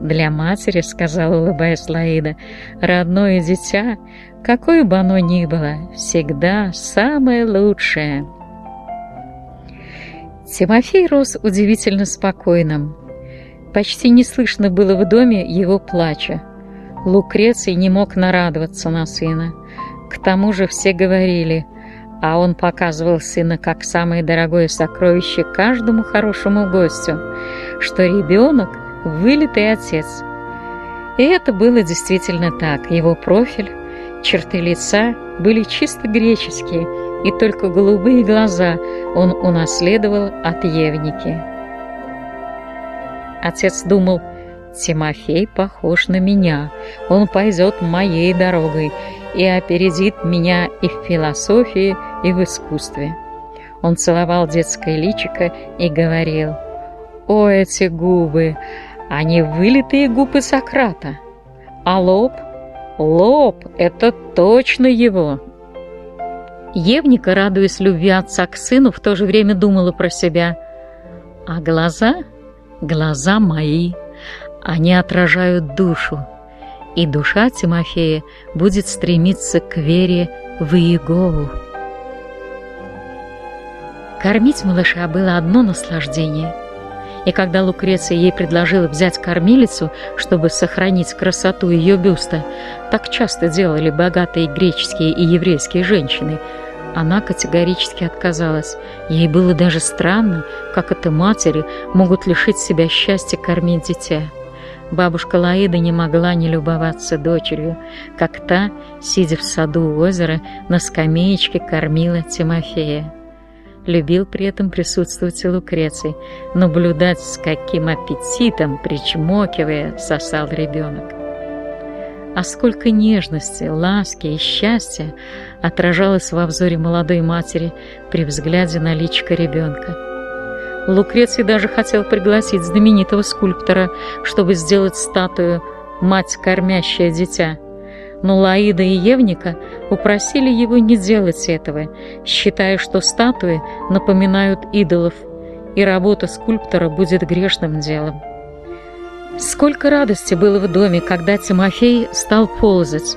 Для матери, сказала улыбаясь Лаида, родное дитя, какое бы оно ни было, всегда самое лучшее. Тимофей рос удивительно спокойным. Почти не слышно было в доме его плача. Лукреций не мог нарадоваться на сына. К тому же все говорили, а он показывал сына как самое дорогое сокровище каждому хорошему гостю, что ребенок — вылитый отец. И это было действительно так. Его профиль, черты лица были чисто греческие, и только голубые глаза он унаследовал от Евники. Отец думал, Тимофей похож на меня, он пойдет моей дорогой и опередит меня и в философии, и в искусстве. Он целовал детское личико и говорил, «О, эти губы! Они вылитые губы Сократа. А лоб? Лоб — это точно его. Евника, радуясь любви отца к сыну, в то же время думала про себя. А глаза? Глаза мои. Они отражают душу. И душа Тимофея будет стремиться к вере в Иегову. Кормить малыша было одно наслаждение — и когда Лукреция ей предложила взять кормилицу, чтобы сохранить красоту ее бюста, так часто делали богатые греческие и еврейские женщины, она категорически отказалась. Ей было даже странно, как это матери могут лишить себя счастья кормить дитя. Бабушка Лаида не могла не любоваться дочерью, как та, сидя в саду у озера, на скамеечке кормила Тимофея любил при этом присутствовать и Лукреций, наблюдать, с каким аппетитом, причмокивая, сосал ребенок. А сколько нежности, ласки и счастья отражалось во взоре молодой матери при взгляде на личико ребенка. Лукреций даже хотел пригласить знаменитого скульптора, чтобы сделать статую «Мать, кормящая дитя», но Лаида и Евника упросили его не делать этого, считая, что статуи напоминают идолов, и работа скульптора будет грешным делом. Сколько радости было в доме, когда Тимофей стал ползать.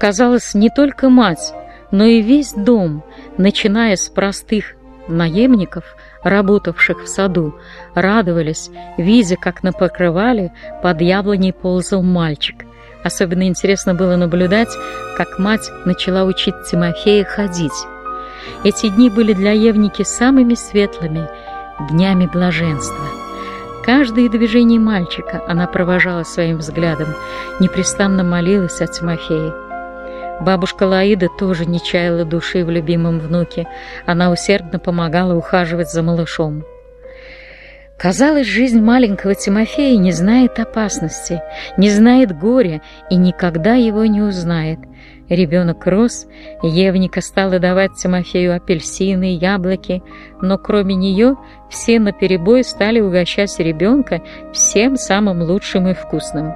Казалось, не только мать, но и весь дом, начиная с простых наемников, работавших в саду, радовались, видя, как на покрывале под яблоней ползал мальчик – Особенно интересно было наблюдать, как мать начала учить Тимофея ходить. Эти дни были для Евники самыми светлыми, днями блаженства. Каждое движение мальчика она провожала своим взглядом, непрестанно молилась о Тимофее. Бабушка Лаида тоже не чаяла души в любимом внуке. Она усердно помогала ухаживать за малышом. Казалось, жизнь маленького Тимофея не знает опасности, не знает горя и никогда его не узнает. Ребенок рос, Евника стала давать Тимофею апельсины, яблоки, но кроме нее все наперебой стали угощать ребенка всем самым лучшим и вкусным.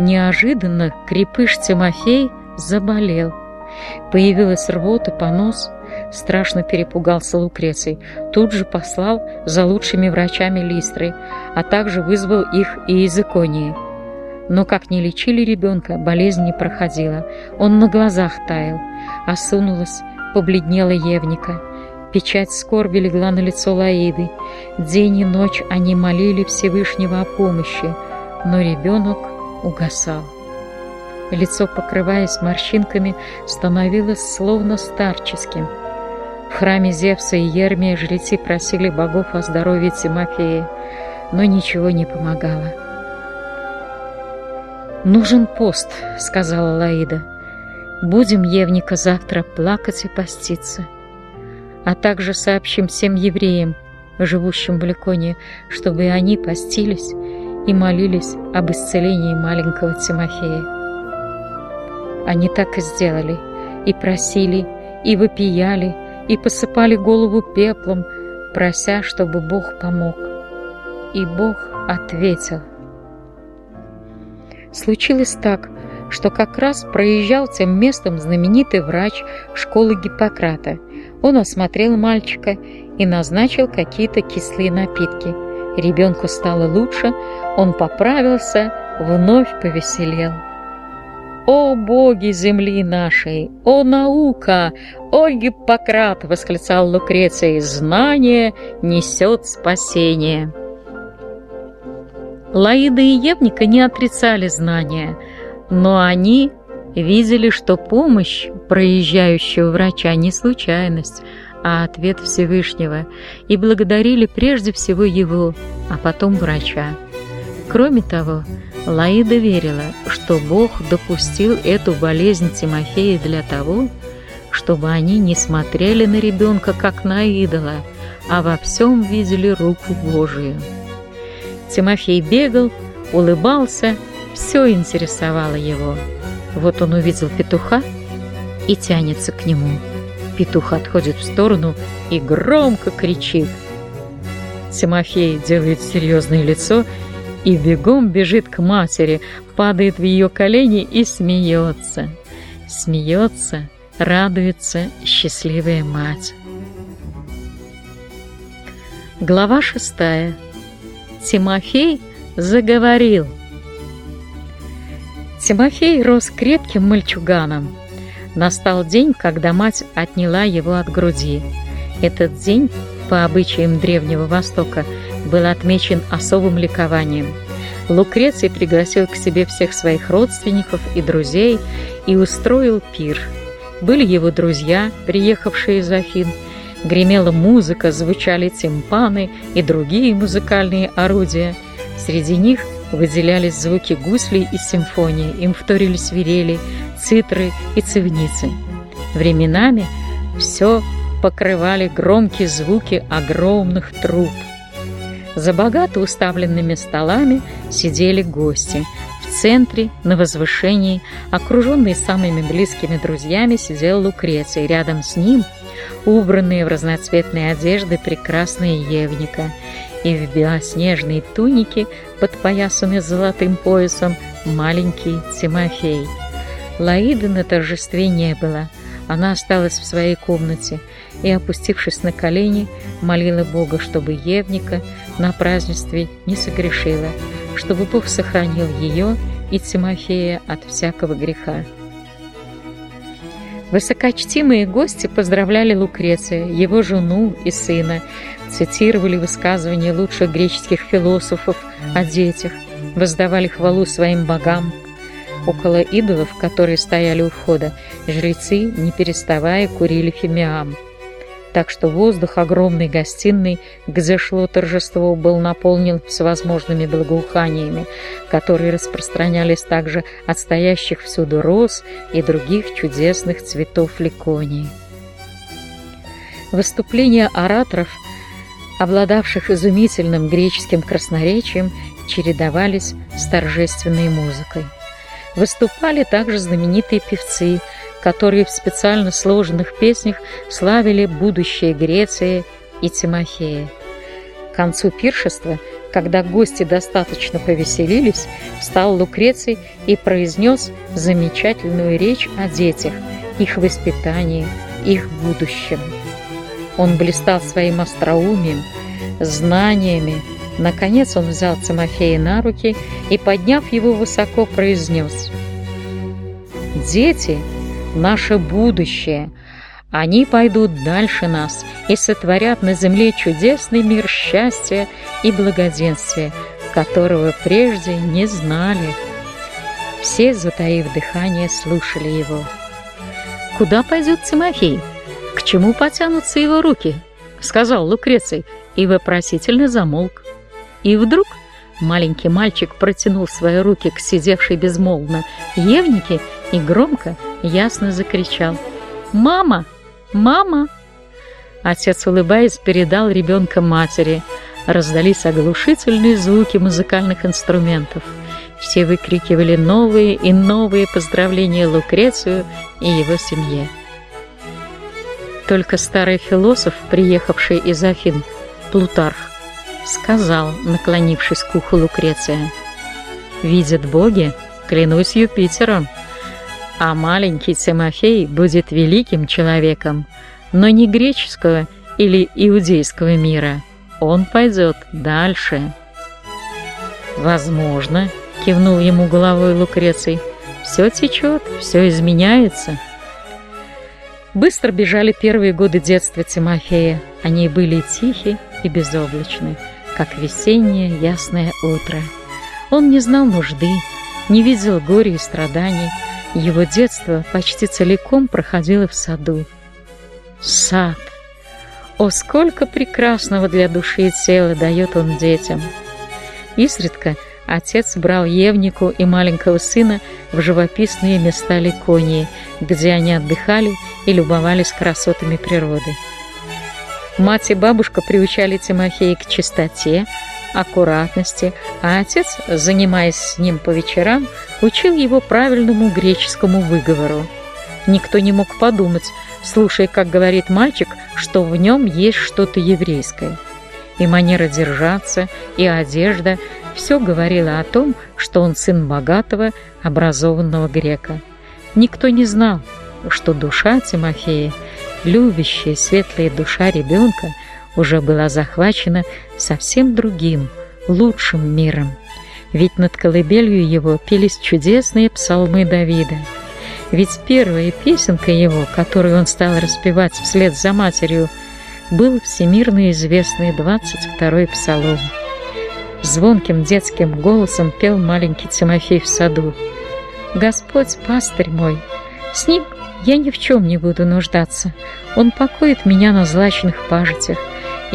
Неожиданно крепыш Тимофей заболел. Появилась рвота, понос. Страшно перепугался Лукреций. Тут же послал за лучшими врачами Листры, а также вызвал их и из Иконии. Но как не лечили ребенка, болезнь не проходила. Он на глазах таял. Осунулась, побледнела Евника. Печать скорби легла на лицо Лаиды. День и ночь они молили Всевышнего о помощи, но ребенок угасал. Лицо, покрываясь морщинками, становилось словно старческим. В храме Зевса и Ермия жрецы просили богов о здоровье Тимофея, но ничего не помогало. «Нужен пост», — сказала Лаида. «Будем, Евника, завтра плакать и поститься. А также сообщим всем евреям, живущим в Ликоне, чтобы они постились и молились об исцелении маленького Тимофея». Они так и сделали, и просили, и вопияли, и посыпали голову пеплом, прося, чтобы Бог помог. И Бог ответил. Случилось так, что как раз проезжал тем местом знаменитый врач школы Гиппократа. Он осмотрел мальчика и назначил какие-то кислые напитки. Ребенку стало лучше, он поправился, вновь повеселел. «О боги земли нашей! О наука! О Гиппократ!» — восклицал Лукреций. «Знание несет спасение!» Лаида и Евника не отрицали знания, но они видели, что помощь проезжающего врача не случайность, а ответ Всевышнего, и благодарили прежде всего его, а потом врача. Кроме того, Лаида верила, что Бог допустил эту болезнь Тимофея для того, чтобы они не смотрели на ребенка как на идола, а во всем видели руку Божию. Тимофей бегал, улыбался, все интересовало его. Вот он увидел петуха и тянется к нему. Петух отходит в сторону и громко кричит. Тимофей делает серьезное лицо и бегом бежит к матери, падает в ее колени и смеется. Смеется, радуется счастливая мать. Глава шестая. Тимофей заговорил. Тимофей рос крепким мальчуганом. Настал день, когда мать отняла его от груди. Этот день, по обычаям Древнего Востока, был отмечен особым ликованием. Лукреций пригласил к себе всех своих родственников и друзей и устроил пир. Были его друзья, приехавшие из Афин. Гремела музыка, звучали тимпаны и другие музыкальные орудия. Среди них выделялись звуки гуслей и симфонии, им вторили свирели, цитры и цивницы. Временами все покрывали громкие звуки огромных труб. За богато уставленными столами сидели гости. В центре, на возвышении, окруженный самыми близкими друзьями, сидел Лукреций. Рядом с ним, убранные в разноцветные одежды, прекрасная Евника. И в белоснежной тунике, подпоясанной золотым поясом, маленький Тимофей. Лаиды на торжестве не было. Она осталась в своей комнате и, опустившись на колени, молила Бога, чтобы Евника на празднестве не согрешила, чтобы Бог сохранил ее и Тимофея от всякого греха. Высокочтимые гости поздравляли Лукреция, его жену и сына, цитировали высказывания лучших греческих философов о детях, воздавали хвалу своим богам. Около идолов, которые стояли у входа, жрецы, не переставая, курили фимиам. Так что воздух огромной гостиной, где шло торжество, был наполнен всевозможными благоуханиями, которые распространялись также от стоящих всюду роз и других чудесных цветов ликонии. Выступления ораторов, обладавших изумительным греческим красноречием, чередовались с торжественной музыкой. Выступали также знаменитые певцы, которые в специально сложенных песнях славили будущее Греции и Тимофея. К концу пиршества, когда гости достаточно повеселились, встал Лукреций и произнес замечательную речь о детях, их воспитании, их будущем. Он блистал своим остроумием, знаниями, Наконец он взял Тимофея на руки и, подняв его высоко, произнес «Дети — наше будущее. Они пойдут дальше нас и сотворят на земле чудесный мир счастья и благоденствия, которого прежде не знали». Все, затаив дыхание, слушали его. «Куда пойдет Тимофей? К чему потянутся его руки?» — сказал Лукреций и вопросительно замолк. И вдруг маленький мальчик протянул свои руки к сидевшей безмолвно Евнике и громко, ясно закричал «Мама! Мама!» Отец, улыбаясь, передал ребенка матери. Раздались оглушительные звуки музыкальных инструментов. Все выкрикивали новые и новые поздравления Лукрецию и его семье. Только старый философ, приехавший из Афин, Плутарх, сказал, наклонившись к уху Лукреция. «Видят боги, клянусь Юпитером, а маленький Тимофей будет великим человеком, но не греческого или иудейского мира. Он пойдет дальше». «Возможно», — кивнул ему головой Лукреций, — «все течет, все изменяется». Быстро бежали первые годы детства Тимофея. Они были тихи и безоблачны как весеннее ясное утро. Он не знал нужды, не видел горя и страданий. Его детство почти целиком проходило в саду. Сад! О, сколько прекрасного для души и тела дает он детям! Изредка отец брал Евнику и маленького сына в живописные места Ликонии, где они отдыхали и любовались красотами природы. Мать и бабушка приучали Тимофея к чистоте, аккуратности, а отец, занимаясь с ним по вечерам, учил его правильному греческому выговору. Никто не мог подумать, слушая, как говорит мальчик, что в нем есть что-то еврейское. И манера держаться, и одежда – все говорило о том, что он сын богатого, образованного грека. Никто не знал, что душа Тимофея – любящая, светлая душа ребенка уже была захвачена совсем другим, лучшим миром. Ведь над колыбелью его пелись чудесные псалмы Давида. Ведь первая песенка его, которую он стал распевать вслед за матерью, был всемирно известный 22-й псалом. Звонким детским голосом пел маленький Тимофей в саду. «Господь, пастырь мой, с ним я ни в чем не буду нуждаться. Он покоит меня на злачных пажитях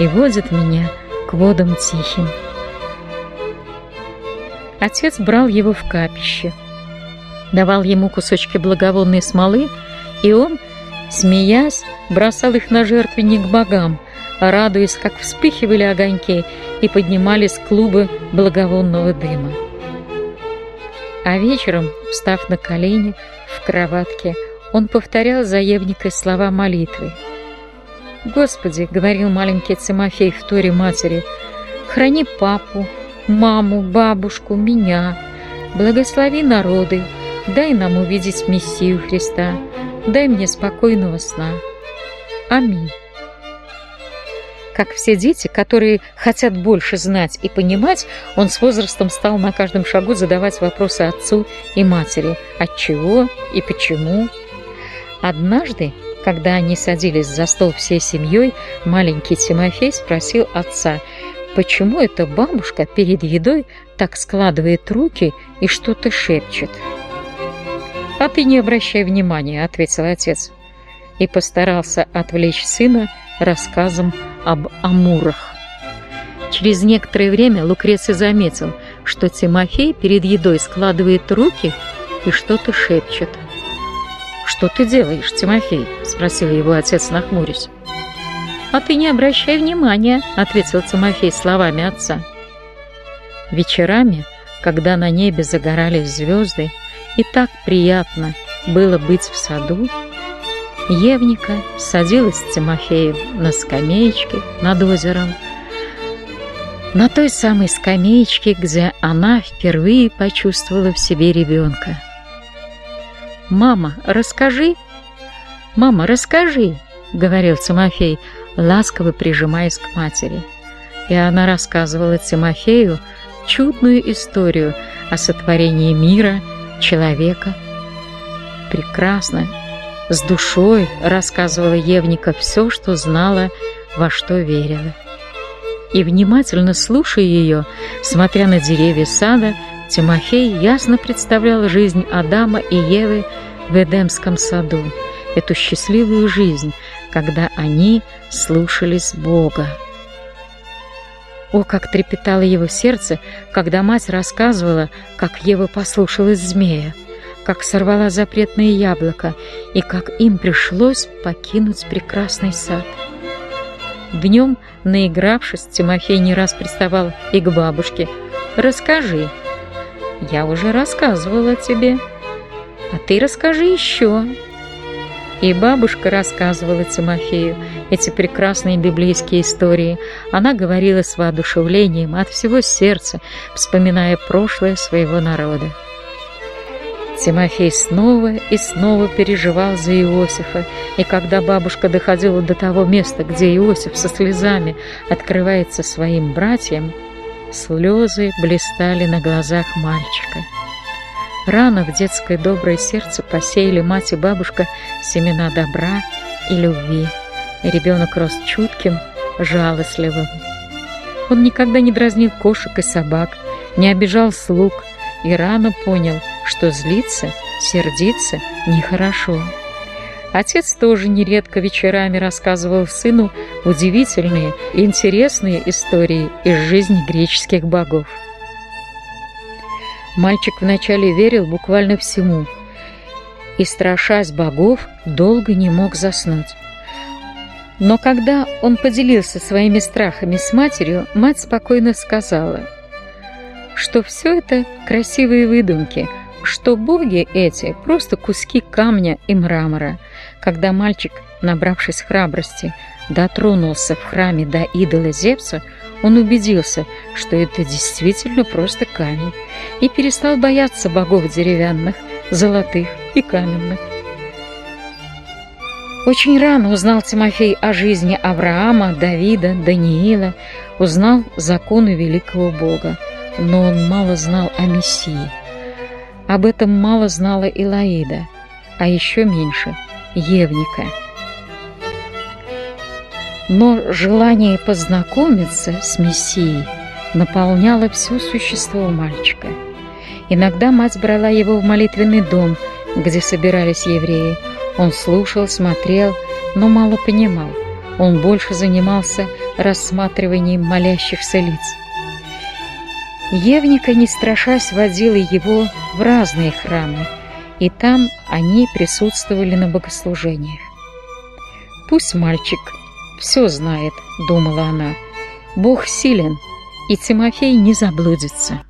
и водит меня к водам тихим. Отец брал его в капище, давал ему кусочки благовонной смолы, и он, смеясь, бросал их на жертвенник богам, радуясь, как вспыхивали огоньки и поднимались клубы благовонного дыма. А вечером, встав на колени в кроватке, он повторял за Евникой слова молитвы. «Господи», — говорил маленький Тимофей в торе матери, — «храни папу, маму, бабушку, меня, благослови народы, дай нам увидеть Мессию Христа, дай мне спокойного сна. Аминь». Как все дети, которые хотят больше знать и понимать, он с возрастом стал на каждом шагу задавать вопросы отцу и матери. От чего и почему? Однажды, когда они садились за стол всей семьей, маленький Тимофей спросил отца, почему эта бабушка перед едой так складывает руки и что-то шепчет. «А ты не обращай внимания», — ответил отец, и постарался отвлечь сына рассказом об амурах. Через некоторое время Лукреций заметил, что Тимофей перед едой складывает руки и что-то шепчет. «Что ты делаешь, Тимофей?» – спросил его отец, нахмурясь. «А ты не обращай внимания», – ответил Тимофей словами отца. Вечерами, когда на небе загорались звезды, и так приятно было быть в саду, Евника садилась с Тимофеем на скамеечке над озером, на той самой скамеечке, где она впервые почувствовала в себе ребенка. «Мама, расскажи!» «Мама, расскажи!» — говорил Тимофей, ласково прижимаясь к матери. И она рассказывала Тимофею чудную историю о сотворении мира, человека. Прекрасно, с душой рассказывала Евника все, что знала, во что верила. И внимательно слушая ее, смотря на деревья сада, Тимофей ясно представлял жизнь Адама и Евы в Эдемском саду, эту счастливую жизнь, когда они слушались Бога. О, как трепетало его сердце, когда мать рассказывала, как Ева послушалась змея, как сорвала запретное яблоко и как им пришлось покинуть прекрасный сад. Днем, наигравшись, Тимофей не раз приставал и к бабушке. «Расскажи». «Я уже рассказывала тебе». «А ты расскажи еще». И бабушка рассказывала Тимофею эти прекрасные библейские истории. Она говорила с воодушевлением от всего сердца, вспоминая прошлое своего народа. Тимофей снова и снова переживал за Иосифа, и когда бабушка доходила до того места, где Иосиф со слезами открывается своим братьям, слезы блистали на глазах мальчика. Рано в детское доброе сердце посеяли мать и бабушка семена добра и любви. И ребенок рос чутким, жалостливым. Он никогда не дразнил кошек и собак, не обижал слуг и рано понял, что злиться, сердиться нехорошо. Отец тоже нередко вечерами рассказывал сыну удивительные и интересные истории из жизни греческих богов. Мальчик вначале верил буквально всему и, страшась богов, долго не мог заснуть. Но когда он поделился своими страхами с матерью, мать спокойно сказала, что все это красивые выдумки, что боги эти просто куски камня и мрамора. Когда мальчик, набравшись храбрости, дотронулся в храме до идола Зевса, он убедился, что это действительно просто камень, и перестал бояться богов деревянных, золотых и каменных. Очень рано узнал Тимофей о жизни Авраама, Давида, Даниила, узнал законы великого Бога, но он мало знал о Мессии. Об этом мало знала Илаида, а еще меньше – Евника – но желание познакомиться с Мессией наполняло все существо мальчика. Иногда мать брала его в молитвенный дом, где собирались евреи. Он слушал, смотрел, но мало понимал. Он больше занимался рассматриванием молящихся лиц. Евника, не страшась, водила его в разные храмы, и там они присутствовали на богослужениях. Пусть мальчик все знает, думала она. Бог силен, и Тимофей не заблудится.